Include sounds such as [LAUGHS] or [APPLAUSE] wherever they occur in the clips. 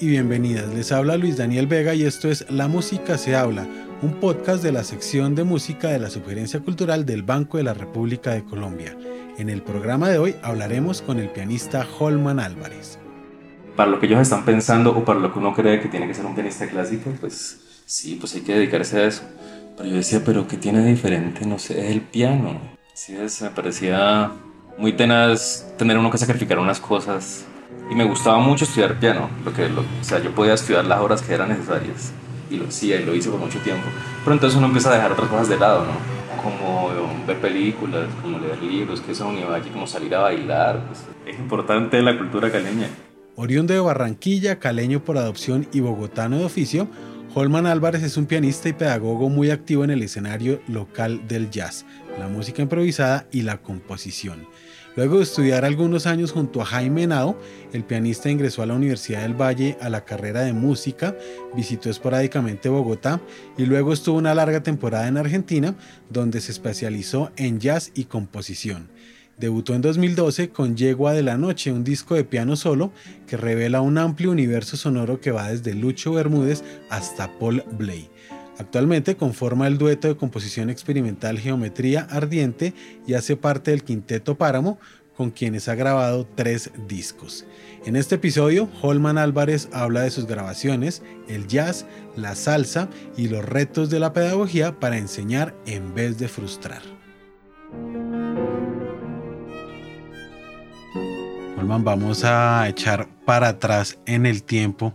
y bienvenidas. Les habla Luis Daniel Vega y esto es La Música se habla, un podcast de la sección de música de la Sugerencia Cultural del Banco de la República de Colombia. En el programa de hoy hablaremos con el pianista Holman Álvarez. Para lo que ellos están pensando o para lo que uno cree que tiene que ser un pianista clásico, pues sí, pues hay que dedicarse a eso. Pero yo decía, pero ¿qué tiene de diferente? No sé, es el piano. Sí, es, me parecía muy tenaz tener uno que sacrificar unas cosas y me gustaba mucho estudiar piano, lo que, o sea, yo podía estudiar las horas que eran necesarias y lo hacía y lo hice por mucho tiempo. Pero entonces uno empieza a dejar otras cosas de lado, ¿no? Como ver películas, como leer libros, que eso iba allí, como salir a bailar. Pues, es importante la cultura caleña. Oriundo de Barranquilla, caleño por adopción y bogotano de oficio, Holman Álvarez es un pianista y pedagogo muy activo en el escenario local del jazz, la música improvisada y la composición. Luego de estudiar algunos años junto a Jaime Henao, el pianista ingresó a la Universidad del Valle a la carrera de música, visitó esporádicamente Bogotá y luego estuvo una larga temporada en Argentina, donde se especializó en jazz y composición. Debutó en 2012 con Yegua de la Noche, un disco de piano solo que revela un amplio universo sonoro que va desde Lucho Bermúdez hasta Paul Bley. Actualmente conforma el dueto de composición experimental Geometría Ardiente y hace parte del Quinteto Páramo, con quienes ha grabado tres discos. En este episodio, Holman Álvarez habla de sus grabaciones, el jazz, la salsa y los retos de la pedagogía para enseñar en vez de frustrar. Holman, vamos a echar para atrás en el tiempo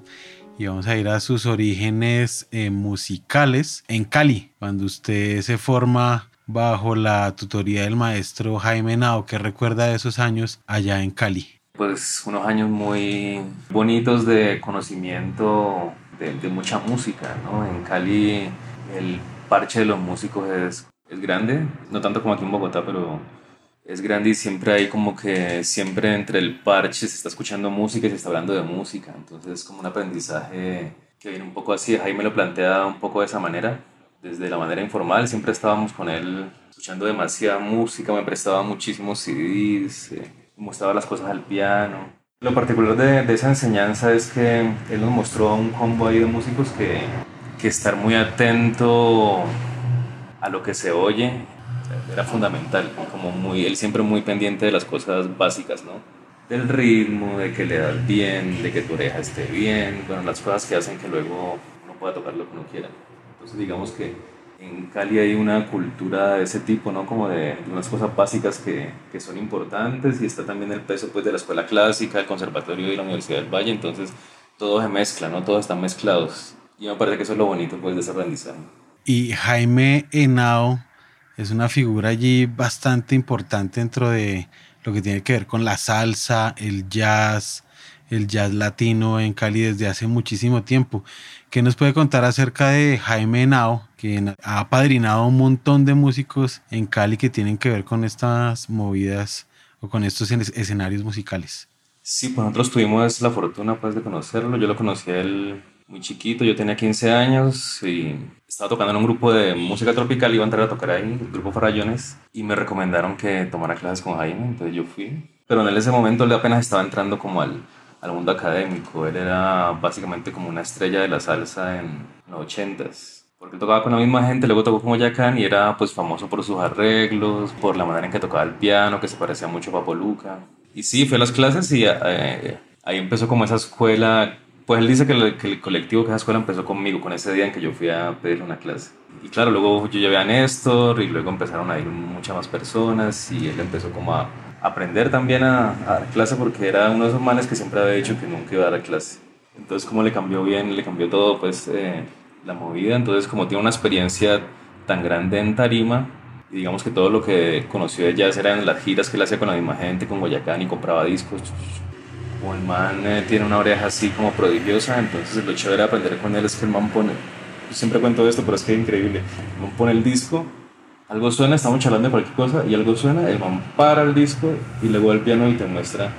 y vamos a ir a sus orígenes eh, musicales en Cali, cuando usted se forma bajo la tutoría del maestro Jaime Nao, que recuerda de esos años allá en Cali. Pues unos años muy bonitos de conocimiento de, de mucha música, ¿no? En Cali el parche de los músicos es, es grande, no tanto como aquí en Bogotá, pero es grande y siempre hay como que siempre entre el parche se está escuchando música y se está hablando de música. Entonces es como un aprendizaje que viene un poco así. Jaime lo plantea un poco de esa manera. Desde la manera informal siempre estábamos con él escuchando demasiada música, me prestaba muchísimos CDs, eh, mostraba las cosas al piano. Lo particular de, esa enseñanza es que él nos mostró un combo ahí de músicos que, que estar muy atento a lo que se oye era fundamental como muy, él siempre muy pendiente de las cosas básicas, ¿no? Del ritmo, de que le das bien, de que tu oreja esté bien, bueno, las cosas que hacen que luego uno pueda tocar lo que uno quiera. Entonces digamos que en Cali hay una cultura de ese tipo, ¿no? Como de unas cosas básicas que, que son importantes y está también el peso pues de la escuela clásica, el conservatorio y la Universidad del Valle, entonces todo se mezcla, ¿no? Todos están mezclados. Y me parece que eso es lo bonito pues de ese aprendizaje. Y Jaime Henao es una figura allí bastante importante dentro de lo que tiene que ver con la salsa, el jazz, el jazz latino en Cali desde hace muchísimo tiempo. ¿Qué nos puede contar acerca de Jaime Henao, que ha apadrinado un montón de músicos en Cali que tienen que ver con estas movidas o con estos escenarios musicales? Sí, pues nosotros tuvimos la fortuna pues, de conocerlo. Yo lo conocí a él muy chiquito, yo tenía 15 años y estaba tocando en un grupo de música tropical, iba a entrar a tocar ahí, el grupo Farallones, y me recomendaron que tomara clases con Jaime, entonces yo fui. Pero en ese momento él apenas estaba entrando como al, al mundo académico, él era básicamente como una estrella de la salsa en los 80s. Porque tocaba con la misma gente, luego tocó con Boyacán y era pues famoso por sus arreglos, por la manera en que tocaba el piano, que se parecía mucho a Papo Luca. Y sí, fue a las clases y eh, ahí empezó como esa escuela pues él dice que, el colectivo que esa escuela empezó conmigo, con ese día en que yo fui a pedirle una clase. Y claro, luego yo llevé a Néstor y luego empezaron a ir muchas más personas y él empezó como a aprender también a, a dar clase porque era uno de esos manes que siempre había dicho que nunca iba a dar clase. Entonces como le cambió bien, le cambió todo pues eh, la movida. Entonces como tiene una experiencia tan grande en tarima, y digamos que todo lo que conoció de jazz eran las giras que él hacía con la misma gente, con Guayacán y compraba discos como el man eh, tiene una oreja así como prodigiosa, entonces lo chévere de aprender con él es que el man pone, yo siempre cuento esto, pero es que es increíble, el man pone el disco, algo suena, estamos charlando de cualquier cosa y algo suena, el man para el disco y luego el piano y te muestra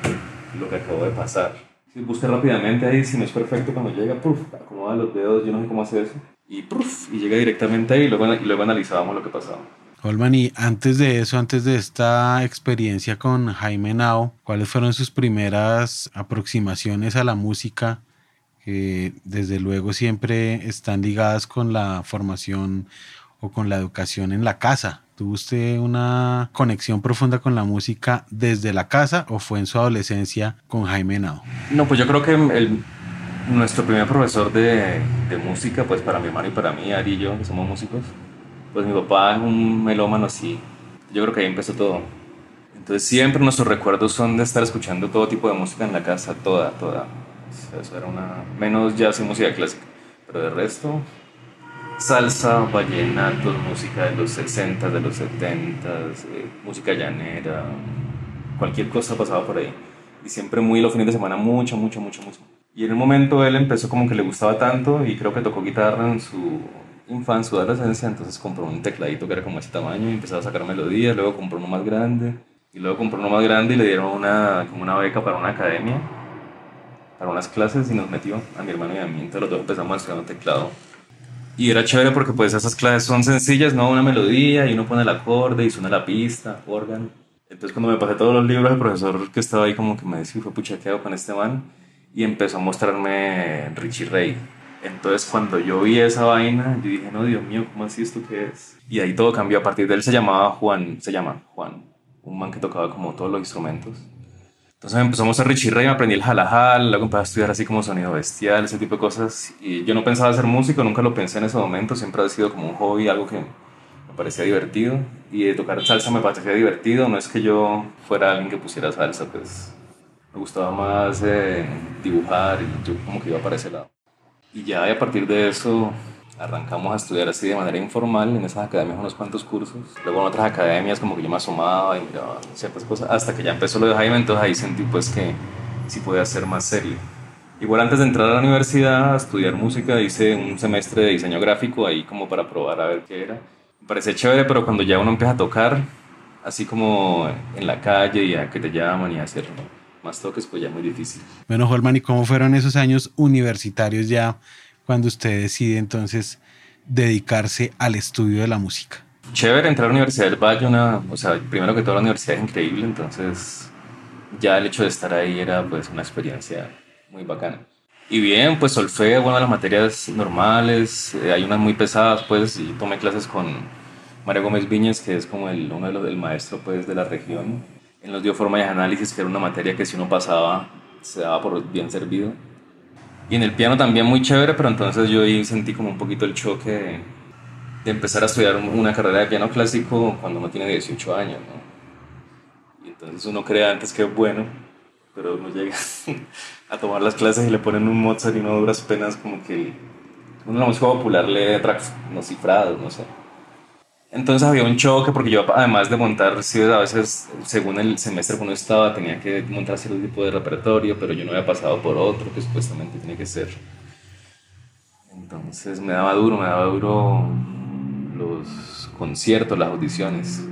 lo que acabó de pasar. Si busca rápidamente ahí, si no es perfecto, cuando llega, puff, acomoda los dedos, yo no sé cómo hace eso, y, puff, y llega directamente ahí y luego, y luego analizábamos lo que pasaba. Holman, y antes de eso, antes de esta experiencia con Jaime Nao, ¿cuáles fueron sus primeras aproximaciones a la música eh, desde luego siempre están ligadas con la formación o con la educación en la casa. ¿Tuvo usted una conexión profunda con la música desde la casa o fue en su adolescencia con Jaime Nao? No, pues yo creo que el, nuestro primer profesor de, de, música, pues para mi hermano y para mí, Ari y yo, que somos músicos, pues mi papá es un melómano así. Yo creo que ahí empezó todo. Entonces siempre nuestros recuerdos son de estar escuchando todo tipo de música en la casa, toda, toda. eso era una... menos jazz y música clásica. Pero de resto, salsa, vallenatos, música de los 60, de los 70, eh, música llanera, cualquier cosa pasaba por ahí. Y siempre muy los fines de semana, mucho, mucho, mucho, mucho. Y en un momento él empezó como que le gustaba tanto y creo que tocó guitarra en su infancia, adolescencia, entonces compró un tecladito que era como ese tamaño y empezó a sacar melodías, luego compró uno más grande y luego compró uno más grande y le dieron una, como una beca para una academia, para unas clases y nos metió a mi hermano y a mí, entonces los dos empezamos a estudiar un teclado y era chévere porque pues esas clases son sencillas, ¿no? Una melodía y uno pone el acorde y suena la pista, órgano. Entonces cuando me pasé todos los libros, el profesor que estaba ahí como que me decía, fue pucha, ¿qué hago con este man? Y empezó a mostrarme Richie Ray. Entonces cuando yo vi esa vaina, yo dije, no, Dios mío, ¿cómo así esto qué es? Y ahí todo cambió. A partir de él se llamaba Juan, se llama Juan, un man que tocaba como todos los instrumentos. Entonces empezamos a Richie Ray, aprendí el jalajal, luego empecé a estudiar así como sonido bestial, ese tipo de cosas. Y yo no pensaba ser músico, nunca lo pensé en ese momento, siempre ha sido como un hobby, algo que me parecía divertido. Y tocar salsa me parecía divertido, no es que yo fuera alguien que pusiera salsa, pues me gustaba más eh, dibujar y yo como que iba para ese lado. Y ya a partir de eso arrancamos a estudiar así de manera informal en esas academias unos cuantos cursos. Luego en otras academias como que yo me asomaba y miraba ciertas cosas hasta que ya empezó lo de Jaime, entonces ahí sentí pues que sí podía ser más serio. Igual antes de entrar a la universidad a estudiar música hice un semestre de diseño gráfico ahí como para probar a ver qué era. Me parece chévere, pero cuando ya uno empieza a tocar, así como en la calle y a que te llaman y a hacer más toques, pues ya muy difícil. Bueno, Holman, ¿y cómo fueron esos años universitarios ya cuando usted decide entonces dedicarse al estudio de la música? Chévere entrar a la Universidad del Valle, una, o sea, primero que todo la universidad es increíble, entonces ya el hecho de estar ahí era pues una experiencia muy bacana. Y bien, pues solfeo, bueno, las materias normales, eh, hay unas muy pesadas, pues, y tomé clases con María Gómez Viñas, que es como el, uno de los del maestro, pues, de la región. Él nos dio forma de análisis, que era una materia que si uno pasaba, se daba por bien servido. Y en el piano también muy chévere, pero entonces yo ahí sentí como un poquito el choque de, empezar a estudiar una carrera de piano clásico cuando uno tiene 18 años, ¿no? Y entonces uno cree antes que es bueno, pero uno llega [LAUGHS] a tomar las clases y le ponen un Mozart y no duras penas como que uno la música popular lee tracks no cifrados, no sé. Entonces había un choque porque yo además de montar, sí, a veces según el semestre que uno estaba tenía que montar cierto tipo de repertorio, pero yo no había pasado por otro que supuestamente tiene que ser. Entonces me daba duro, me daba duro los conciertos, las audiciones.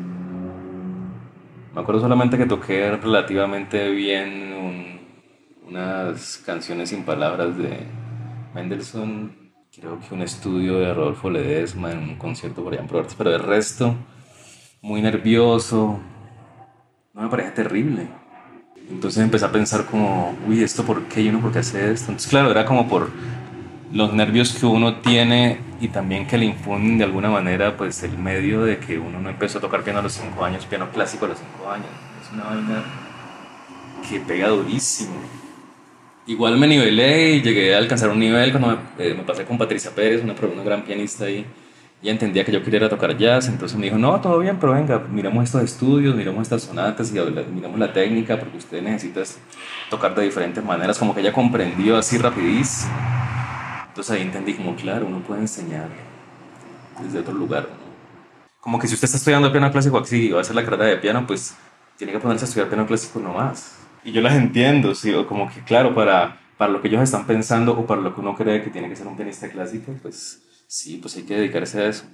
Me acuerdo solamente que toqué relativamente bien unas canciones sin palabras de Mendelssohn creo que un estudio de Rodolfo Ledesma en un concierto por allá pero el resto, muy nervioso, no me parece terrible. Entonces empecé a pensar como, uy, ¿esto por qué? ¿Y uno por qué hace esto? Entonces, claro, era como por los nervios que uno tiene y también que le infunden de alguna manera, pues, el medio de que uno no empezó a tocar piano a los 5 años, piano clásico a los 5 años. Es una vaina que pega durísimo. Igual me nivelé y llegué a alcanzar un nivel cuando me, eh, pasé con Patricia Pérez, una, una gran pianista ahí. Ella entendía que yo quería tocar jazz, entonces me dijo, no, todo bien, pero venga, miremos estos estudios, miremos estas sonatas y miremos la técnica, porque usted necesita tocar de diferentes maneras, como que ella comprendió así rapidísimo. Entonces ahí entendí como, claro, uno puede enseñar desde otro lugar. Como que si usted está estudiando piano clásico aquí y va a hacer la carrera de piano, pues tiene que ponerse a estudiar piano clásico nomás y yo las entiendo, ¿sí? o como que claro, para, para lo que ellos están pensando o para lo que uno cree que tiene que ser un pianista clásico, pues sí, pues hay que dedicarse a eso.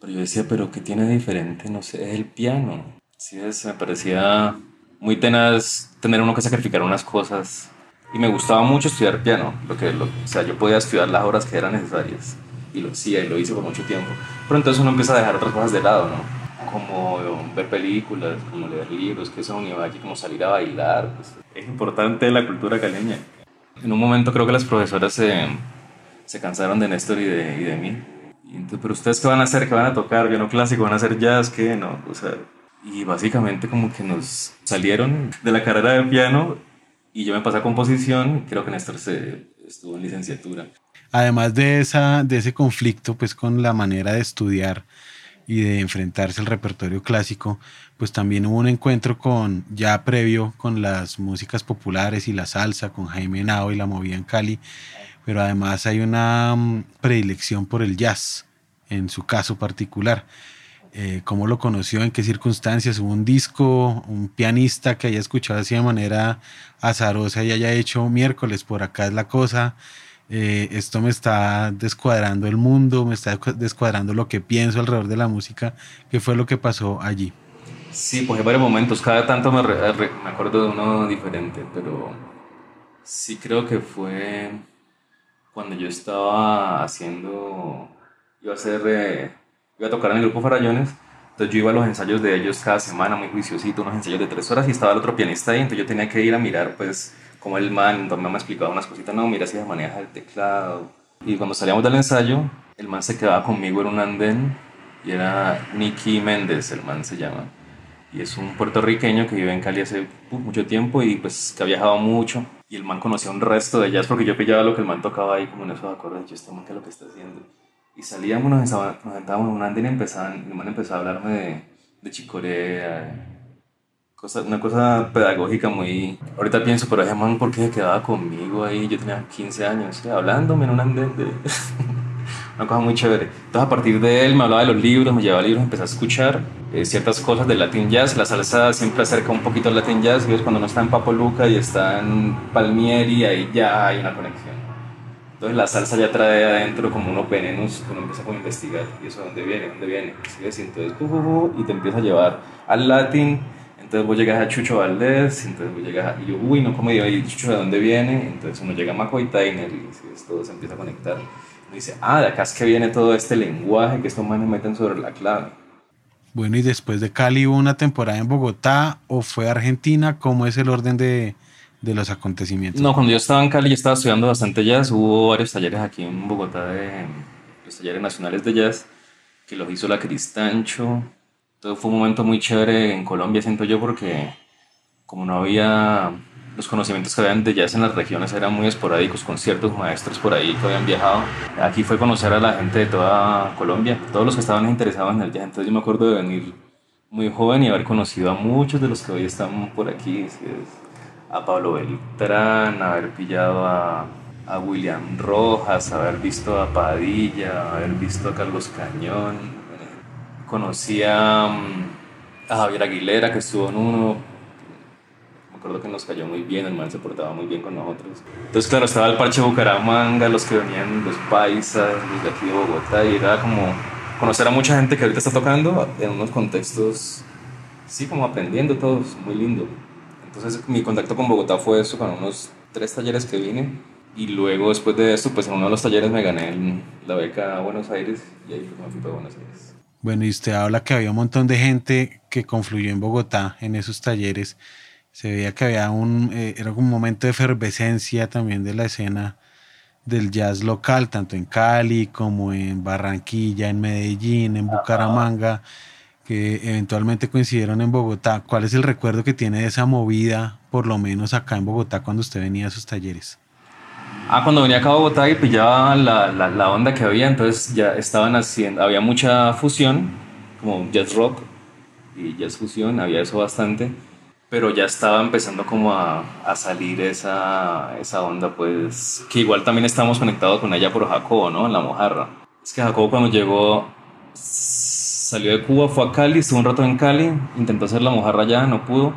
Pero yo decía, pero ¿qué tiene de diferente? No sé, es el piano. Sí, es, me parecía muy tenaz tener uno que sacrificar unas cosas. Y me gustaba mucho estudiar piano, lo que, lo, o sea, yo podía estudiar las horas que eran necesarias. Y lo hacía y lo hice por mucho tiempo. Pero entonces uno empieza a dejar otras cosas de lado, ¿no? Como ver películas, como leer libros, que eso es un aquí como salir a bailar. Pues, es importante la cultura caleña. En un momento creo que las profesoras se, se cansaron de Néstor y de, y de mí. Y entonces, pero ustedes qué van a hacer, qué van a tocar, no clásico, van a hacer jazz, qué, no, o sea, y básicamente como que nos salieron de la carrera de piano y yo me pasé a composición, creo que Néstor se estuvo en licenciatura. Además de, esa, de ese conflicto pues con la manera de estudiar y de enfrentarse al repertorio clásico, pues también hubo un encuentro con, ya previo, con las músicas populares y la salsa, con Jaime Nao y la movida en Cali, pero además hay una mm, predilección por el jazz, en su caso particular. Eh, ¿Cómo lo conoció? ¿En qué circunstancias? ¿Hubo un disco, un pianista que haya escuchado así de manera azarosa y haya hecho miércoles, por acá es la cosa? Eh, esto me está descuadrando el mundo, me está descuadrando lo que pienso alrededor de la música. ¿Qué fue lo que pasó allí? Sí, pues hay varios momentos, cada tanto me, me acuerdo de uno diferente, pero sí creo que fue cuando yo estaba haciendo, iba a hacer, eh, iba a tocar en el grupo Farallones, entonces yo iba a los ensayos de ellos cada semana, muy juiciosito, unos ensayos de tres horas y estaba el otro pianista ahí, entonces yo tenía que ir a mirar pues como el man, me ha explicado unas cositas, no, mira si se maneja el teclado. Y cuando salíamos del ensayo, el man se quedaba conmigo en un andén y era Nicky Méndez, el man se llama. Y es un puertorriqueño que vive en Cali hace mucho tiempo y pues que ha viajado mucho. Y el man conocía un resto de jazz porque yo pillaba lo que el man tocaba ahí como en esos acordes. Yo, este man, ¿qué es lo que está haciendo? Y salíamos, nos, sentábamos en un andén y empezaban, el man empezó a hablarme de, de chicorea, una cosa pedagógica muy... Ahorita pienso, pero ese man, ¿por qué se quedaba conmigo ahí? Yo tenía 15 años, hablándome en un andén de... [LAUGHS] una cosa muy chévere. Entonces a partir de él me hablaba de los libros, me llevaba libros, empecé a escuchar eh, ciertas cosas del Latin Jazz. La salsa siempre acerca un poquito al Latin Jazz, ¿ves? cuando uno está en Papo Luca y está en Palmieri, ahí ya hay una conexión. Entonces la salsa ya trae adentro como unos venenos que uno empieza a investigar. ¿Y eso de dónde viene? ¿Dónde viene? ¿Sí? Entonces, y te empieza a llevar al latín entonces vos llegas a Chucho Valdés, entonces vos llegas a, y yo, uy, no, como digo, ¿y Chucho de dónde viene? Entonces uno llega a McCoy Tyner y todo se empieza a conectar. Uno dice, ah, de acá es que viene todo este lenguaje que estos manes meten sobre la clave. Bueno, y después de Cali hubo una temporada en Bogotá o fue a Argentina, ¿cómo es el orden de, de los acontecimientos? No, cuando yo estaba en Cali yo estaba estudiando bastante jazz, hubo varios talleres aquí en Bogotá de los talleres nacionales de jazz que los hizo la Cristancho, entonces fue un momento muy chévere en Colombia, siento yo, porque como no había los conocimientos que habían de jazz en las regiones eran muy esporádicos, con ciertos maestros por ahí que habían viajado. Aquí fue conocer a la gente de toda Colombia, todos los que estaban interesados en el jazz. Entonces yo me acuerdo de venir muy joven y haber conocido a muchos de los que hoy están por aquí, a Pablo Beltrán, haber pillado a, a William Rojas, haber visto a Padilla, haber visto a Carlos Cañón, Conocí a, mm, a, Javier Aguilera, que estuvo en uno. Me acuerdo que nos cayó muy bien, el man se portaba muy bien con nosotros. Entonces, claro, estaba el Parche Bucaramanga, los que venían, los paisas, los de aquí de Bogotá, y era como conocer a mucha gente que ahorita está tocando en unos contextos, sí, como aprendiendo todos, muy lindo. Entonces, mi contacto con Bogotá fue eso, con unos tres talleres que vine. Y luego, después de eso, pues en uno de los talleres me gané la beca a Buenos Aires y ahí me fui para Buenos Aires. Bueno, y usted habla que había un montón de gente que confluyó en Bogotá en esos talleres. Se veía que había un, eh, era un momento de efervescencia también de la escena del jazz local, tanto en Cali como en Barranquilla, en Medellín, en Bucaramanga, que eventualmente coincidieron en Bogotá. ¿Cuál es el recuerdo que tiene de esa movida, por lo menos acá en Bogotá, cuando usted venía a esos talleres? Ah, cuando venía acá a Bogotá y pillaba la, la, la, onda que había, entonces ya estaban haciendo, había mucha fusión, como jazz rock y jazz fusión, había eso bastante, pero ya estaba empezando como a, a salir esa, esa onda, pues, que igual también estábamos conectados con ella por Jacobo, ¿no? En la mojarra. Es que Jacobo cuando llegó, salió de Cuba, fue a Cali, estuvo un rato en Cali, intentó hacer la mojarra ya, no pudo,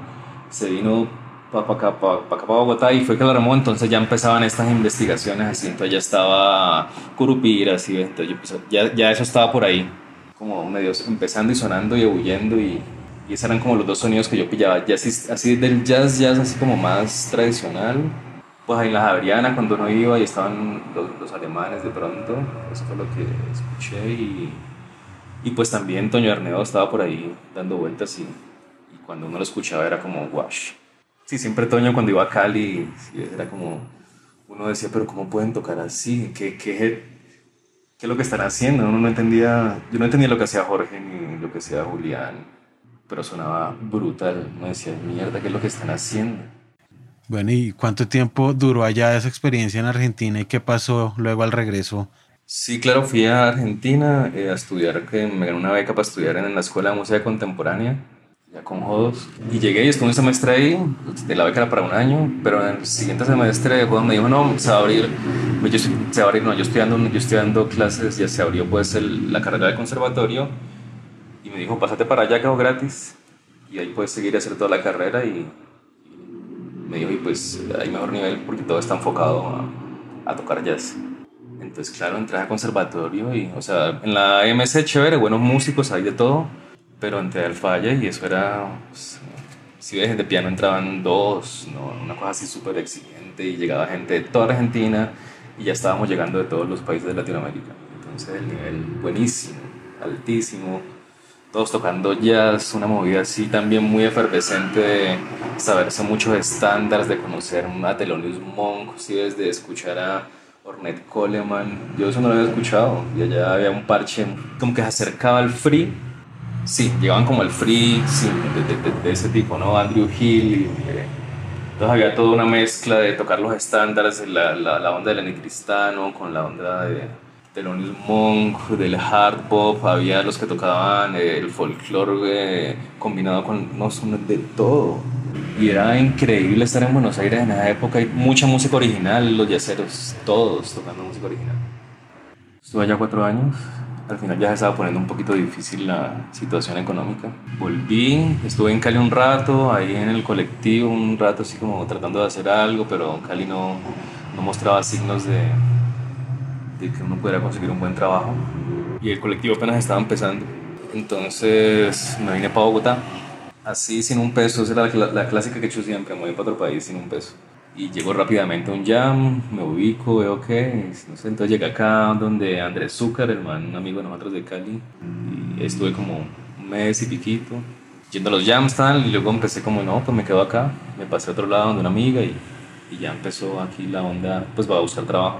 se vino para acá, para Bogotá y fue que lo remó, entonces ya empezaban estas investigaciones así, entonces ya estaba Curupira, así, entonces ya, ya eso estaba por ahí, como medio empezando y sonando y huyendo y, y esos eran como los dos sonidos que yo pillaba, ya así, así del jazz, jazz así como más tradicional, pues ahí en la Javeriana cuando uno iba y estaban los, los, alemanes de pronto, eso fue lo que escuché y, y pues también Toño Arnedo estaba por ahí dando vueltas y, y cuando uno lo escuchaba era como wash. Sí, siempre Toño cuando iba a Cali era como uno decía, pero ¿cómo pueden tocar así? ¿Qué, qué, qué es lo que están haciendo? Uno no entendía, yo no entendía lo que hacía Jorge ni lo que hacía Julián, pero sonaba brutal. Uno decía, mierda, ¿qué es lo que están haciendo? Bueno, ¿y cuánto tiempo duró allá esa experiencia en Argentina y qué pasó luego al regreso? Sí, claro, fui a Argentina eh, a estudiar, que me gané una beca para estudiar en la Escuela de Música Contemporánea ya con jodos. Y llegué y estuve un semestre ahí, de la beca era para un año, pero en el siguiente semestre cuando me dijo, no, se va a abrir, yo, se va a abrir, no, yo estoy dando, yo estoy dando clases, ya se abrió pues el, la carrera de conservatorio, y me dijo, pásate para allá que hago gratis, y ahí puedes seguir a hacer toda la carrera, y, me dijo, y pues hay mejor nivel porque todo está enfocado a, a tocar jazz. Entonces, claro, entré a conservatorio y, o sea, en la MS chévere, buenos músicos, hay de todo, pero entré al falla y eso era, pues, si ves, de piano entraban dos, ¿no? una cosa así súper exigente y llegaba gente de toda Argentina y ya estábamos llegando de todos los países de Latinoamérica. Entonces el nivel buenísimo, altísimo, todos tocando jazz, una movida así también muy efervescente de saberse muchos estándares, de conocer a Thelonious Monk, ¿sí? de escuchar a Ornette Coleman, yo eso no lo había escuchado y allá había un parche como que se acercaba al free Sí, llevaban como el free, sí, de, ese tipo, ¿no? Andrew Hill. Eh, entonces había toda una mezcla de tocar los estándares, la, la, la onda del Lenny Cristano con la onda de Thelonious Monk, del hard pop, había los que tocaban eh, el folclore eh, combinado con, no, son de todo. Y era increíble estar en Buenos Aires en esa época, hay mucha música original, los yaceros, todos tocando música original. Estuve allá cuatro años, al final ya se estaba poniendo un poquito difícil la situación económica. Volví, estuve en Cali un rato, ahí en el colectivo, un rato así como tratando de hacer algo, pero Cali no, no mostraba signos de, de que uno pudiera conseguir un buen trabajo. Y el colectivo apenas estaba empezando. Entonces me vine para Bogotá, así sin un peso, esa era la, la clásica que he hecho siempre, me voy para otro país sin un peso y llego rápidamente a un jam, me ubico, veo que, no sé, entonces llegué acá donde Andrés Zúcar, el man, un amigo de nosotros de Cali, y estuve como un mes y piquito, yendo a los jams tal, y luego empecé como, no, pues me quedo acá, me pasé a otro lado donde una amiga y, y ya empezó aquí la onda, pues va a buscar trabajo.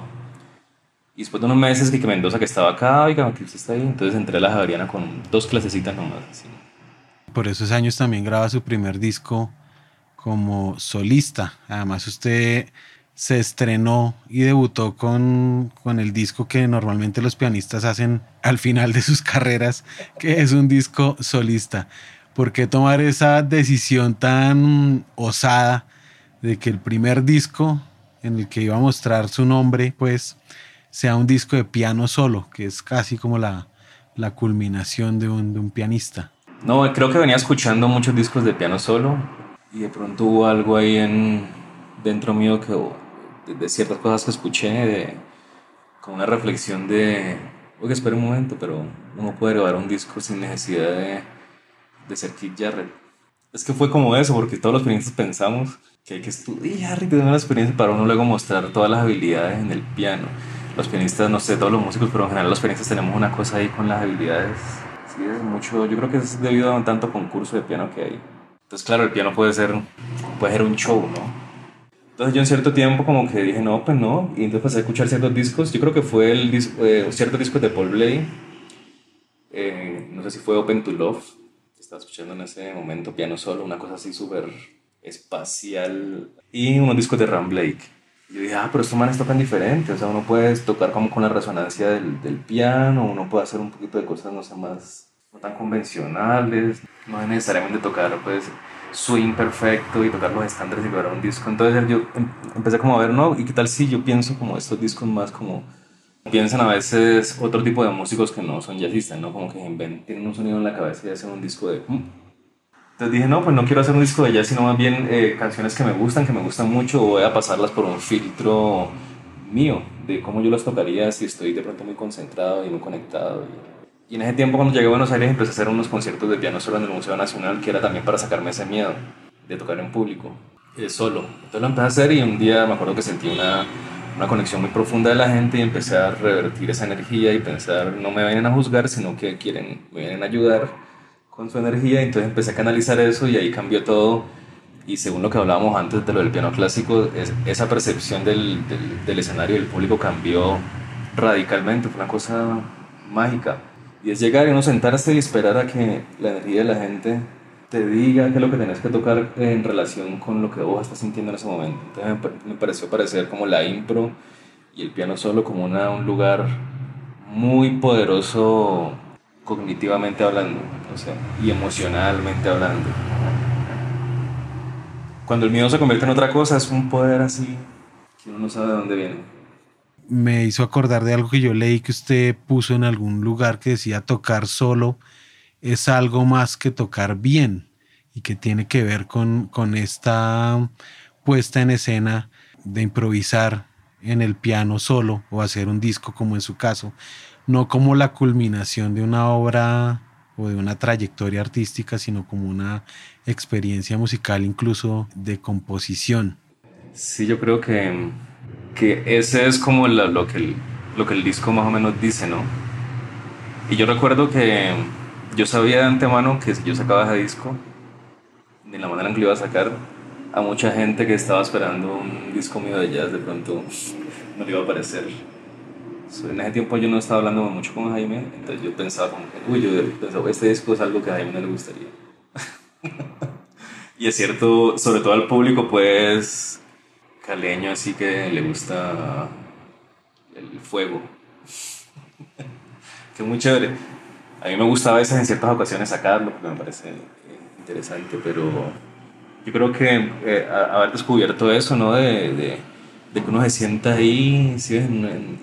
Y después de unos meses que, que Mendoza que estaba acá, oiga, que usted está ahí, entonces entré a la Javeriana con dos clasecitas nomás. Así. Por esos años también graba su primer disco como solista. Además, usted se estrenó y debutó con, con, el disco que normalmente los pianistas hacen al final de sus [LAUGHS] carreras, que es un disco solista. ¿Por qué tomar esa decisión tan osada de que el primer disco en el que iba a mostrar su nombre, pues, sea un disco de piano solo, que es casi como la, la culminación de un, de un pianista? No, creo que venía escuchando muchos discos de piano solo y de pronto hubo algo ahí en, dentro mío que, de, ciertas cosas que escuché, con una reflexión de, oye, espera un momento, pero uno puede grabar un disco sin necesidad de, de ser Keith Jarrett. Es que fue como eso, porque todos los pianistas pensamos que hay que estudiar y tener una experiencia para uno luego mostrar todas las habilidades en el piano. Los pianistas, no sé, todos los músicos, pero en general los pianistas tenemos una cosa ahí con las habilidades. Sí, es mucho, yo creo que es debido a tanto concurso de piano que hay. Entonces, claro, el piano puede ser, puede ser un show, ¿no? Entonces yo en cierto tiempo como que dije, no, pues no, y entonces empecé a escuchar ciertos discos, yo creo que fue el disco, eh, ciertos discos de Paul Bley, eh, no sé si fue Open to Love, estaba escuchando en ese momento piano solo, una cosa así súper espacial, y unos discos de Ram Blake. yo dije, ah, pero estos manes tocan diferente, o sea, uno puede tocar como con la resonancia del, del piano, uno puede hacer un poquito de cosas, no sé, más no tan convencionales, no es necesariamente tocar pues swing perfecto y tocar los estándares y lograr un disco. Entonces yo em, empecé como a ver, ¿no? ¿Y qué tal si yo pienso como estos discos más como... Piensan a veces otro tipo de músicos que no son jazzistas, ¿no? Como que tienen un sonido en la cabeza y hacen un disco de... Mm". Entonces dije, no, pues no quiero hacer un disco de jazz, sino más bien eh, canciones que me gustan, que me gustan mucho, voy a pasarlas por un filtro mío, de cómo yo las tocaría si estoy de pronto muy concentrado y muy conectado. Y en ese tiempo cuando llegué a Buenos Aires empecé a hacer unos conciertos de piano solo en el Museo Nacional, que era también para sacarme ese miedo de tocar en público, eh, solo. Entonces lo empecé a hacer y un día me acuerdo que sentí una, una conexión muy profunda de la gente y empecé a revertir esa energía y pensar, no me vienen a juzgar, sino que quieren, me vienen a ayudar con su energía. Entonces empecé a canalizar eso y ahí cambió todo. Y según lo que hablábamos antes de lo del piano clásico, es, esa percepción del, del, del escenario del público cambió radicalmente, fue una cosa mágica. Y es llegar y uno sentarse y esperar a que la energía de la gente te diga qué es lo que tenés que tocar en relación con lo que vos estás sintiendo en ese momento. Entonces me pareció parecer como la impro y el piano solo como una, un lugar muy poderoso cognitivamente hablando o sea, y emocionalmente hablando. Cuando el miedo se convierte en otra cosa es un poder así que uno no sabe de dónde viene. Me hizo acordar de algo que yo leí que usted puso en algún lugar que decía tocar solo es algo más que tocar bien y que tiene que ver con, con esta puesta en escena de improvisar en el piano solo o hacer un disco como en su caso, no como la culminación de una obra o de una trayectoria artística, sino como una experiencia musical incluso de composición. Sí, yo creo que, que ese es como lo, que el, lo que el disco más o menos dice, ¿no? Y yo recuerdo que yo sabía de antemano que si yo sacaba ese disco, de la manera en que lo iba a sacar, a mucha gente que estaba esperando un disco mío de jazz de pronto [LAUGHS] no le iba a aparecer. En ese tiempo yo no estaba hablando mucho con Jaime, entonces yo pensaba como uy, yo pensaba, este disco es algo que a Jaime no le gustaría. [LAUGHS] y es cierto, sobre todo al público, pues, caleño, así que le gusta el fuego. [LAUGHS] que muy chévere. A mí me gusta a veces en ciertas ocasiones sacarlo porque me parece interesante, pero yo creo que eh, haber descubierto eso, ¿no? De, de, de, que uno se sienta ahí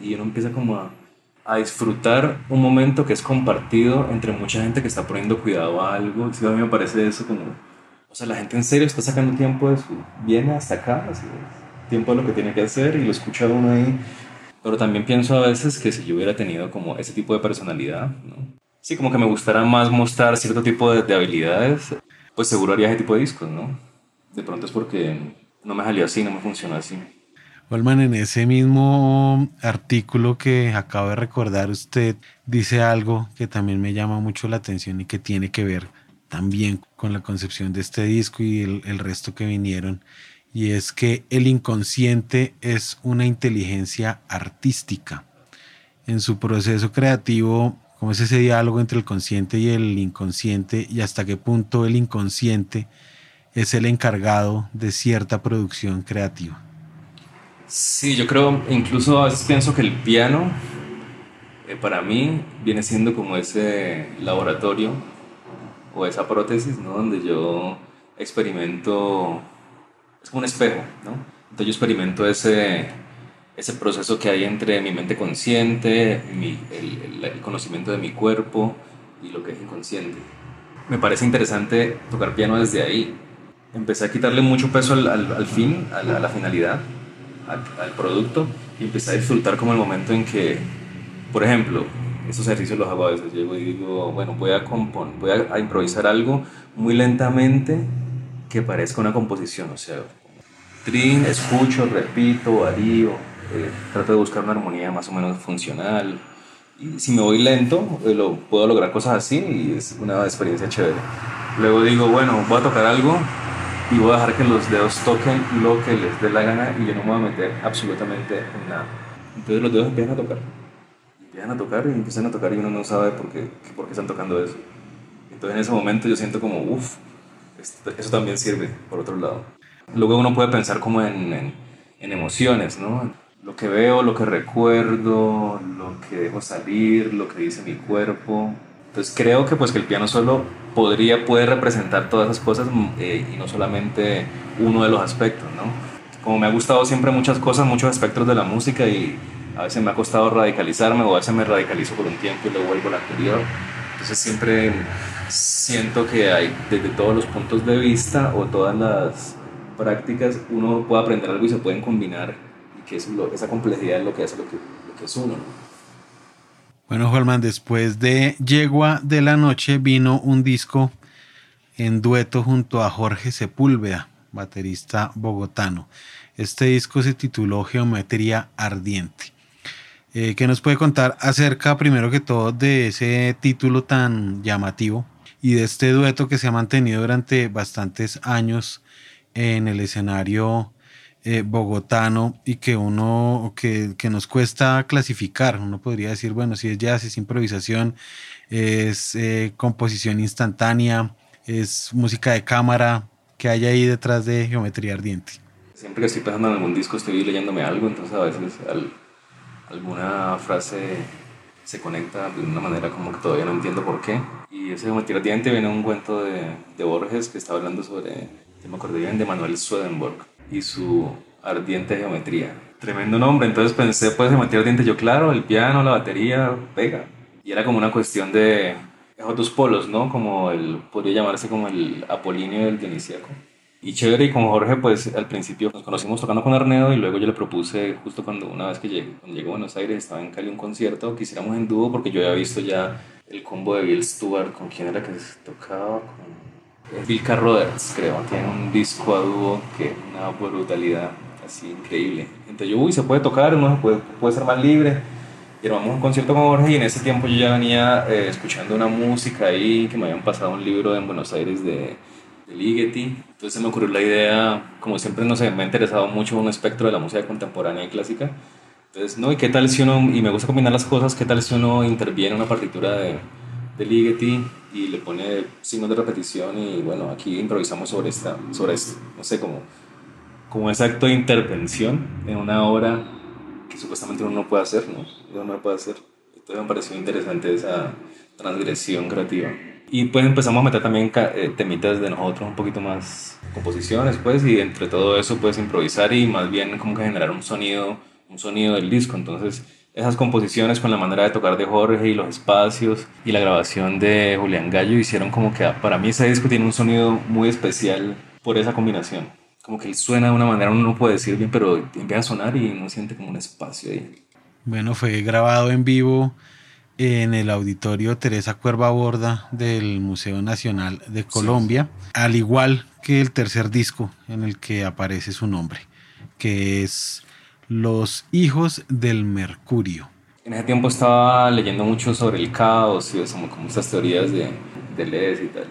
y uno empieza como a, a, disfrutar un momento que es compartido entre mucha gente que está poniendo cuidado a algo. Sí, a mí me parece eso como, o sea, la gente en serio está sacando tiempo de su, viene hasta acá, así, tiempo de lo que tiene que hacer y lo escucha uno ahí. Pero también pienso a veces que si yo hubiera tenido como ese tipo de personalidad, ¿no? sí, como que me gustara más mostrar cierto tipo de, habilidades, pues seguro haría ese tipo de discos, ¿no? De pronto es porque no me salió así, no me funcionó así. Olman, en ese mismo artículo que acabo de recordar, usted dice algo que también me llama mucho la atención y que tiene que ver también con la concepción de este disco y el, el resto que vinieron, y es que el inconsciente es una inteligencia artística. En su proceso creativo cómo es ese diálogo entre el consciente y el inconsciente y hasta qué punto el inconsciente es el encargado de cierta producción creativa. Sí, yo creo, incluso a veces pienso que el piano eh, para mí viene siendo como ese laboratorio o esa prótesis, ¿no? Donde yo experimento, es como un espejo, ¿no? Entonces yo experimento ese, ese proceso que hay entre mi mente consciente, el, conocimiento de mi cuerpo y lo que es inconsciente. Me parece interesante tocar piano desde ahí. Empecé a quitarle mucho peso al, fin, a la, finalidad, al, producto, y empecé a disfrutar como el momento en que, por ejemplo, esos ejercicios los hago a veces. Llego y digo, bueno, voy a, voy a improvisar algo muy lentamente que parezca una composición, o sea, trin, escucho, repito, varío, eh, trato de buscar una armonía más o menos funcional. Y si me voy lento, eh, lo, puedo lograr cosas así y es una experiencia chévere. Luego digo, bueno, voy a tocar algo y voy a dejar que los dedos toquen lo que les dé la gana y yo no me voy a meter absolutamente en nada. Entonces los dedos empiezan a tocar. Empiezan a tocar y empiezan a tocar y uno no sabe por qué, por qué están tocando eso. Entonces en ese momento yo siento como, uff, eso también sirve, por otro lado. Luego uno puede pensar como en, en, en emociones, ¿no? lo que veo, lo que recuerdo, lo que dejo salir, lo que dice mi cuerpo. Entonces creo que pues que el piano solo podría, puede representar todas esas cosas mm, eh, y no solamente uno de los aspectos, ¿no? Como me ha gustado siempre muchas cosas, muchos aspectos de la música y a veces me ha costado radicalizarme o a veces me radicalizo por un tiempo y luego vuelvo al anterior. Entonces siempre siento que hay desde todos los puntos de vista o todas las prácticas uno puede aprender algo y se pueden combinar que esa complejidad es lo que hace lo que, es uno. Bueno, Juanman, después de Yegua de la Noche vino un disco en dueto junto a Jorge Sepúlveda, baterista bogotano. Este disco se tituló Geometría Ardiente. Eh, ¿Qué nos puede contar acerca, primero que todo, de ese título tan llamativo y de este dueto que se ha mantenido durante bastantes años en el escenario eh, bogotano y que uno, que, que, nos cuesta clasificar. Uno podría decir, bueno, si es jazz, es improvisación, es eh, composición instantánea, es música de cámara, que hay ahí detrás de Geometría Ardiente. Siempre que estoy pensando en algún disco estoy leyéndome algo, entonces a veces alguna frase se conecta de una manera como que todavía no entiendo por qué. Y ese Ardiente viene un cuento de, de Borges que está hablando sobre, me acordé bien, de Manuel Swedenborg y su ardiente geometría. Tremendo nombre, entonces pensé, pues Geometría Ardiente, yo claro, el piano, la batería, pega. Y era como una cuestión de otros polos, ¿no? Como el, podría llamarse como el apolíneo del dionisíaco. Y chévere, y con Jorge, pues al principio nos conocimos tocando con Arnedo y luego yo le propuse, justo cuando una vez que llegué, cuando llegué a Buenos Aires, estaba en Cali un concierto, que hiciéramos en dúo porque yo había visto ya el combo de Bill Stewart, con quién era que tocaba, con Bill Carroders, creo, tiene un disco a dúo que es una brutalidad así increíble. Entonces yo, uy, se puede tocar, uno puede, puede ser más libre y armamos un concierto con Jorge y en ese tiempo yo ya venía eh, escuchando una música ahí que me habían pasado un libro en Buenos Aires de, de Ligeti. Entonces se me ocurrió la idea, como siempre no sé, me ha interesado mucho un espectro de la música contemporánea y clásica. Entonces, no, ¿y qué tal si uno, y me gusta combinar las cosas, qué tal si uno interviene en una partitura de, de Ligeti y le pone signos de repetición y bueno, aquí improvisamos sobre, esta, sobre esto, no sé, como, como ese acto de intervención en una obra que supuestamente uno no puede hacer, ¿no? Uno no puede hacer. Entonces me pareció interesante esa transgresión creativa. Y pues empezamos a meter también eh, temitas de nosotros, un poquito más composiciones, pues, y entre todo eso puedes improvisar y más bien como que generar un sonido, un sonido del disco. Entonces, esas composiciones con la manera de tocar de Jorge y los espacios y la grabación de Julián Gallo hicieron como que para mí ese disco tiene un sonido muy especial por esa combinación como que suena de una manera, uno no puede decir bien, pero empieza a sonar y uno siente como un espacio ahí. Bueno, fue grabado en vivo en el auditorio Teresa Cuerva Borda del Museo Nacional de Colombia, al igual que el tercer disco en el que aparece su nombre, que es Los Hijos del Mercurio. En ese tiempo estaba leyendo mucho sobre el caos y como, como estas teorías de, de LEDs y tal.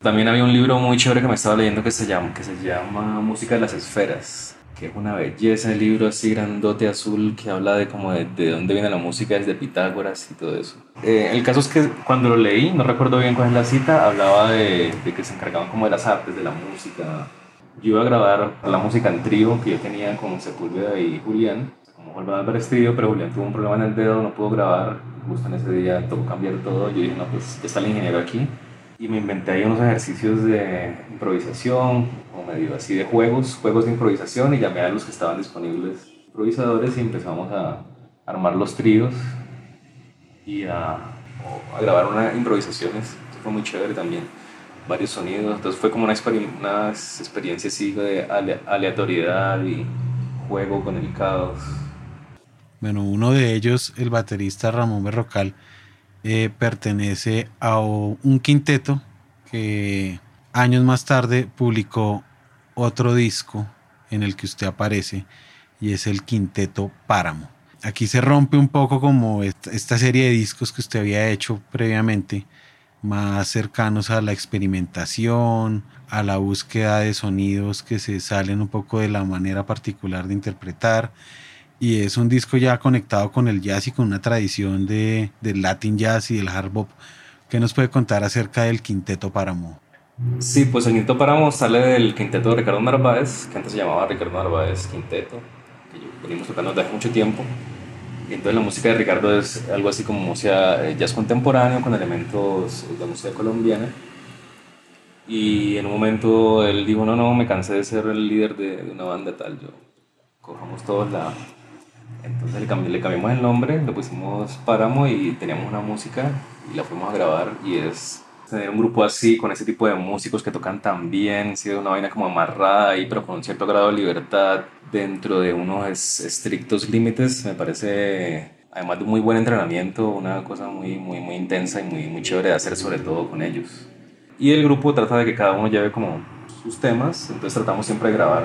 También había un libro muy chévere que me estaba leyendo que se llama, que se llama Música de las Esferas, que es una belleza el libro así grandote azul que habla de como de, de dónde viene la música desde Pitágoras y todo eso. Eh, el caso es que cuando lo leí, no recuerdo bien cuál es la cita, hablaba de, de, que se encargaban como de las artes, de la música. Yo iba a grabar la música en trío que yo tenía con Sepúlveda y Julián, como Juan Álvarez estudio, pero Julián tuvo un problema en el dedo, no pudo grabar, justo en ese día tocó cambiar todo, yo dije, no, pues ya está el ingeniero aquí y me inventé ahí unos ejercicios de improvisación, medio así de juegos, juegos de improvisación y llamé a los que estaban disponibles improvisadores y empezamos a armar los tríos y a, a grabar unas improvisaciones. Eso fue muy chévere también. Varios sonidos, entonces fue como una, una experiencia así de aleatoriedad y juego con el caos. Bueno, uno de ellos, el baterista Ramón Berrocal, eh, pertenece a un quinteto que años más tarde publicó otro disco en el que usted aparece y es el quinteto Páramo. Aquí se rompe un poco como esta serie de discos que usted había hecho previamente, más cercanos a la experimentación, a la búsqueda de sonidos que se salen un poco de la manera particular de interpretar y es un disco ya conectado con el jazz y con una tradición de, del Latin jazz y del hard bop. ¿Qué nos puede contar acerca del Quinteto Páramo? Sí, pues el Quinteto Páramo sale del Quinteto de Ricardo Narváez, que antes se llamaba Ricardo Narváez Quinteto, que venimos tocando desde hace mucho tiempo. Y entonces la música de Ricardo es algo así como sea, eh, jazz contemporáneo con elementos de música colombiana. Y en un momento él dijo, no, no, me cansé de ser el líder de, una banda tal, yo cojamos todos la, entonces le, le, cambiamos el nombre, le pusimos Páramo y teníamos una música y la fuimos a grabar y es tener un grupo así, con ese tipo de músicos que tocan tan bien, sido una vaina como amarrada ahí, pero con un cierto grado de libertad dentro de unos estrictos límites, me parece, además de un muy buen entrenamiento, una cosa muy, muy, muy intensa y muy, muy chévere de hacer, sobre todo con ellos. Y el grupo trata de que cada uno lleve como sus temas, entonces tratamos siempre de grabar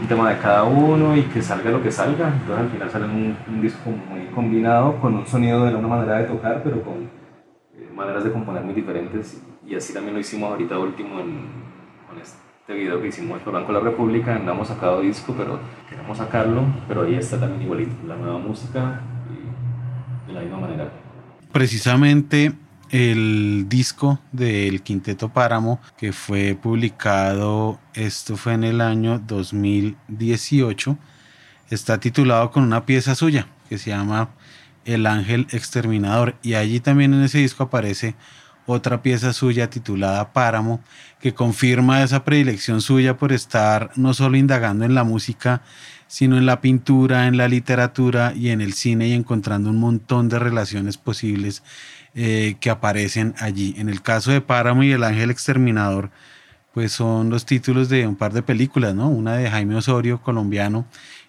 un tema de cada uno y que salga lo que salga. Entonces al final sale un, disco muy combinado con un sonido de una manera de tocar, pero con maneras de componer muy diferentes. Y así también lo hicimos ahorita último en, con este video que hicimos Banco de la República, no hemos sacado disco, pero queremos sacarlo, pero ahí está también igualito, la nueva música y de la misma manera. Precisamente el disco del Quinteto Páramo que fue publicado, esto fue en el año 2018, está titulado con una pieza suya que se llama El Ángel Exterminador y allí también en ese disco aparece otra pieza suya titulada Páramo, que confirma esa predilección suya por estar no solo indagando en la música, sino en la pintura, en la literatura y en el cine y encontrando un montón de relaciones posibles eh, que aparecen allí. En el caso de Páramo y El Ángel Exterminador, pues son los títulos de un par de películas, ¿no? Una de Jaime Osorio, colombiano,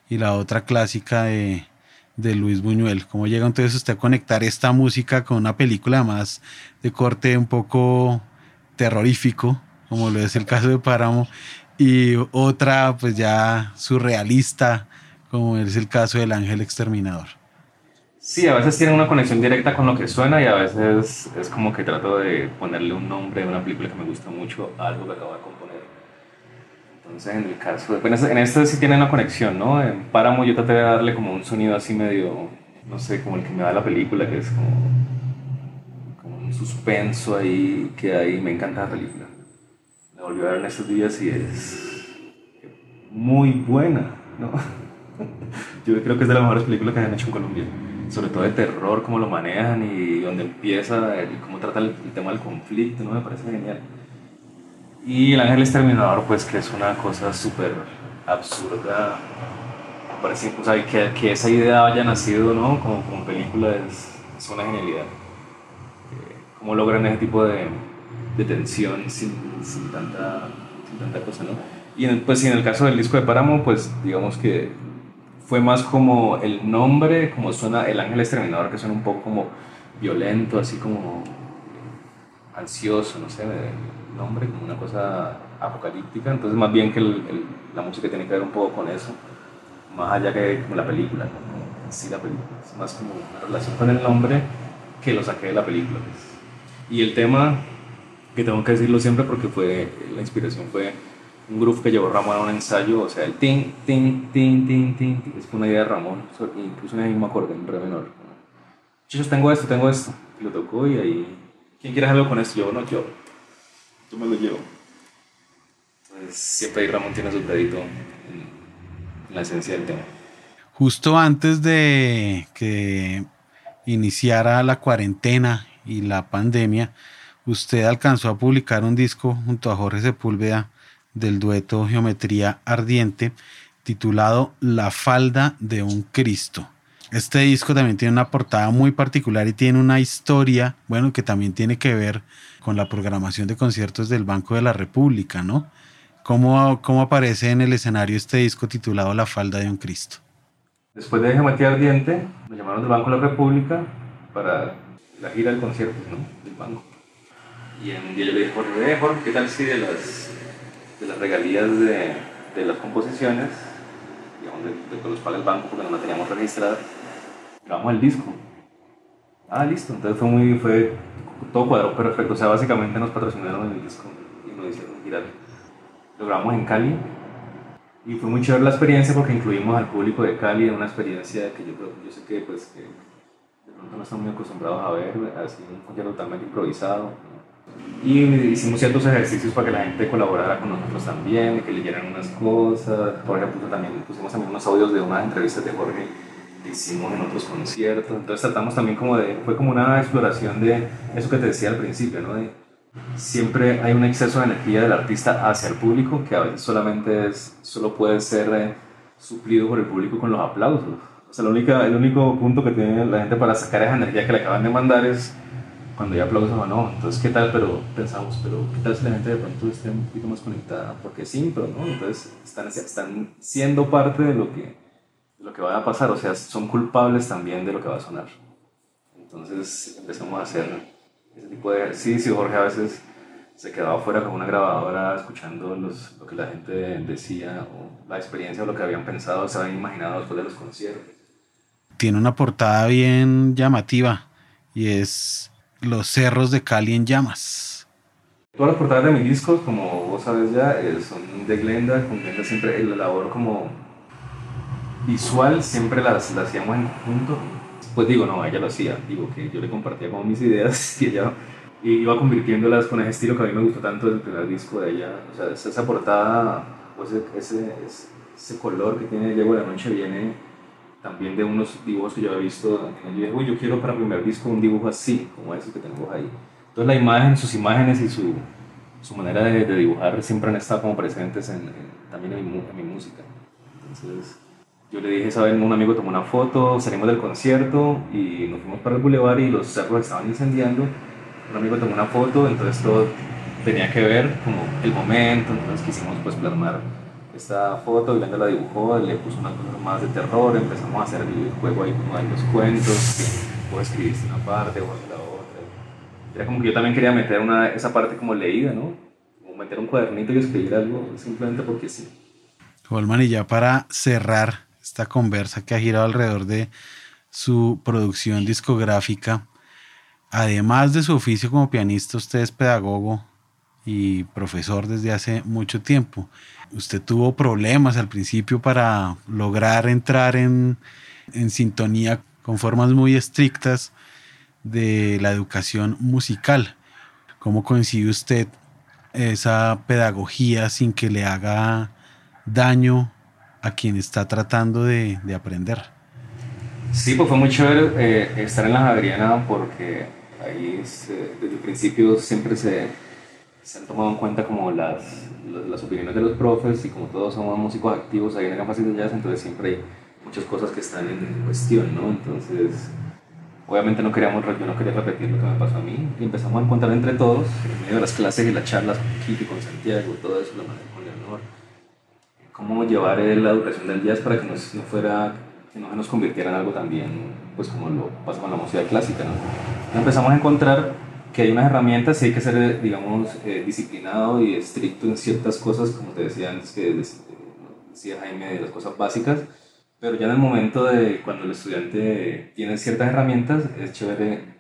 y la otra clásica de, de Luis Buñuel. ¿Cómo llega entonces usted a conectar esta música con una película más de corte un poco terrorífico, como lo es el caso de Páramo, y otra pues ya surrealista, como es el caso del Ángel Exterminador? Sí, a veces tiene una conexión directa con lo que suena y a veces es como que trato de ponerle un nombre a una película que me gusta mucho algo que acabo de. Entonces, en el caso, de, en este sí tiene una conexión, ¿no? En Páramo yo traté de darle como un sonido así medio, no sé, como el que me da la película, que es como, como un suspenso ahí, que ahí me encanta la película. La volví a ver en estos días y es muy buena, ¿no? [LAUGHS] yo creo que es de las mejores películas que han hecho en Colombia sobre todo de terror, cómo lo manejan y donde empieza y cómo trata el, tema del conflicto, ¿no? Me parece genial. Y El Ángel Exterminador, pues que es una cosa súper absurda. Parece o que, que, esa idea haya nacido, ¿no? Como, como película es, es una genialidad. Eh, cómo logran ese tipo de, de tensión sin, sin, tanta, tanta cosa, ¿no? Y en, pues en el caso del disco de Páramo, pues digamos que fue más como el nombre, como suena el ángel exterminador, que suena un poco como violento, así como ansioso, no sé, el nombre, como una cosa apocalíptica. Entonces, más bien que la música tiene que ver un poco con eso, más allá que como la película, sí la película. Es más como una relación con el nombre que lo saqué de la película. Pues. Y el tema, que tengo que decirlo siempre porque fue, la inspiración fue un groove que llevó Ramón a un ensayo, o sea, el tin, tin, tin, tin, tin, es una idea de Ramón, incluso en el mismo acorde, en re menor. Chicos, tengo esto, tengo esto, y lo tocó y ahí, ¿quién quiere hacerlo con esto? Yo, no, yo, yo me lo llevo. Entonces, siempre ahí Ramón tiene su crédito en la esencia del tema. Justo antes de que iniciara la cuarentena y la pandemia, usted alcanzó a publicar un disco junto a Jorge Sepúlveda del dueto Geometría Ardiente, titulado La falda de un Cristo. Este disco también tiene una portada muy particular y tiene una historia, bueno, que también tiene que ver con la programación de conciertos del Banco de la República, ¿no? ¿Cómo, cómo aparece en el escenario este disco titulado La falda de un Cristo? Después de Geometría Ardiente, me llamaron del Banco de la República para la gira del concierto, ¿no? Del banco. Y un día yo le dije, Jorge, ¿qué tal si de las de las regalías de, de las composiciones, digamos, de, de, los paga el banco porque no la teníamos registrada, grabamos el disco. Ah, listo, entonces fue muy, fue, todo cuadro perfecto, o sea, básicamente nos patrocinaron el disco y nos hicieron girar. Lo grabamos en Cali y fue muy chévere la experiencia porque incluimos al público de Cali en una experiencia que yo, yo sé que, pues, que de pronto no están muy acostumbrados a ver, así un concierto totalmente improvisado y hicimos ciertos ejercicios para que la gente colaborara con nosotros también, que leyeran unas cosas. Por ejemplo, también pusimos también unos audios de unas entrevistas de Jorge hicimos en otros conciertos. Entonces tratamos también como de, fue como una exploración de eso que te decía al principio, ¿no? De, siempre hay un exceso de energía del artista hacia el público que a veces solamente es, solo puede ser eh, suplido por el público con los aplausos. O sea, el único, el único punto que tiene la gente para sacar esa energía que le acaban de mandar es cuando hay aplausos o no. Entonces, ¿qué tal? Pero pensamos, pero ¿qué tal si la gente de pronto esté un poquito más conectada? Porque sí, pero no. Entonces, están, están siendo parte de lo, que, lo que va a pasar. O sea, son culpables también de lo que va a sonar. Entonces, empezamos a hacer ese tipo de ejercicio. Jorge a veces se quedaba fuera con una grabadora escuchando los, lo que la gente decía o la experiencia o lo que habían pensado, se habían imaginado después de los conciertos. Tiene una portada bien llamativa y es los cerros de Cali en llamas. Todas las portadas de mis discos, como vos sabes ya, eh, son de Glenda. Con Glenda siempre la labor como visual siempre las, las hacíamos en conjunto. Pues digo, no, ella lo hacía. Digo que yo le compartía como mis ideas [LAUGHS] y ella iba convirtiéndolas con ese estilo que a mí me gustó tanto del primer disco de ella. O sea, esa portada, pues ese, ese, color que tiene Diego de la Noche viene también de unos dibujos que yo había visto en el yo yo quiero para el primer disco un dibujo así, como ese que tenemos ahí. Entonces la imagen, sus imágenes y su, su manera de, dibujar siempre han estado como presentes en, también en mi, en mi, música. Entonces yo le dije, ¿saben? Un amigo tomó una foto, salimos del concierto y nos fuimos para el bulevar y los cerros estaban incendiando. Un amigo tomó una foto, entonces todo tenía que ver como el momento, entonces quisimos pues plasmar esta foto, y la dibujó, le puso una cosa más de terror, empezamos a hacer el juego ahí como de los cuentos, vos escribiste una parte, vos la era como que yo también quería meter una, esa parte como leída, ¿no? Como meter un cuadernito y escribir algo simplemente porque sí. Holman, y ya para cerrar esta conversa que ha girado alrededor de su producción discográfica, además de su oficio como pianista, usted es pedagogo y profesor desde hace mucho tiempo. Usted tuvo problemas al principio para lograr entrar en, en sintonía con formas muy estrictas de la educación musical. ¿Cómo coincide usted esa pedagogía sin que le haga daño a quien está tratando de, aprender? Sí, pues fue muy chévere eh, estar en la Javeriana porque ahí desde el principio siempre se, se, han tomado en cuenta como las, las, opiniones de los profes y como todos somos músicos activos ahí en el Fácil de Jazz, entonces siempre hay muchas cosas que están en cuestión, ¿no? Entonces Obviamente no queríamos, yo no quería repetir lo que me pasó a mí y empezamos a encontrar entre todos, en medio de las clases y las charlas con Kiki, con Santiago, todo eso, la manera cómo llevar la educación del jazz para que no fuera, que no se nos convirtiera en algo también, pues como lo pasa con la música clásica, ¿no? Empezamos a encontrar que hay unas herramientas y hay que ser, digamos, eh, disciplinado y estricto en ciertas cosas, como te decía antes, que decía Jaime, de las cosas básicas, pero ya en el momento de cuando el estudiante tiene ciertas herramientas, es chévere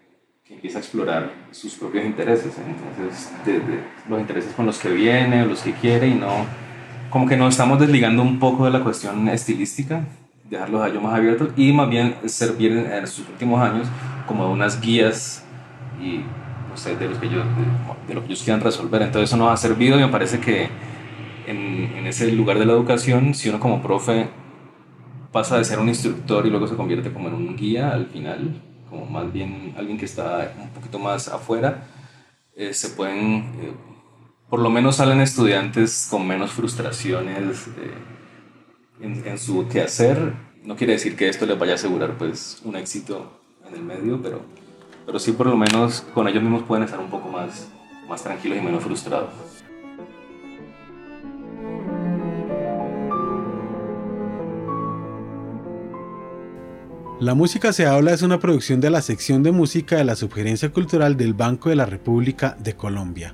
que empiece a explorar sus propios intereses. Entonces, de, los intereses con los que viene, los que quiere y no, como que nos estamos desligando un poco de la cuestión estilística, dejarlos a ellos más abiertos y más bien servir en, sus últimos años como unas guías y no sé, de, los que ellos, de, lo que ellos quieran resolver. Entonces eso nos ha servido y me parece que en, en ese lugar de la educación, si uno como profe pasa de ser un instructor y luego se convierte como en un guía al final, como más bien alguien que está un poquito más afuera, eh, se pueden, eh, por lo menos salen estudiantes con menos frustraciones eh, en, en, su quehacer. No quiere decir que esto les vaya a asegurar pues un éxito en el medio, pero, pero sí por lo menos con ellos mismos pueden estar un poco más, más tranquilos y menos frustrados. La música se habla es una producción de la sección de música de la Subgerencia Cultural del Banco de la República de Colombia.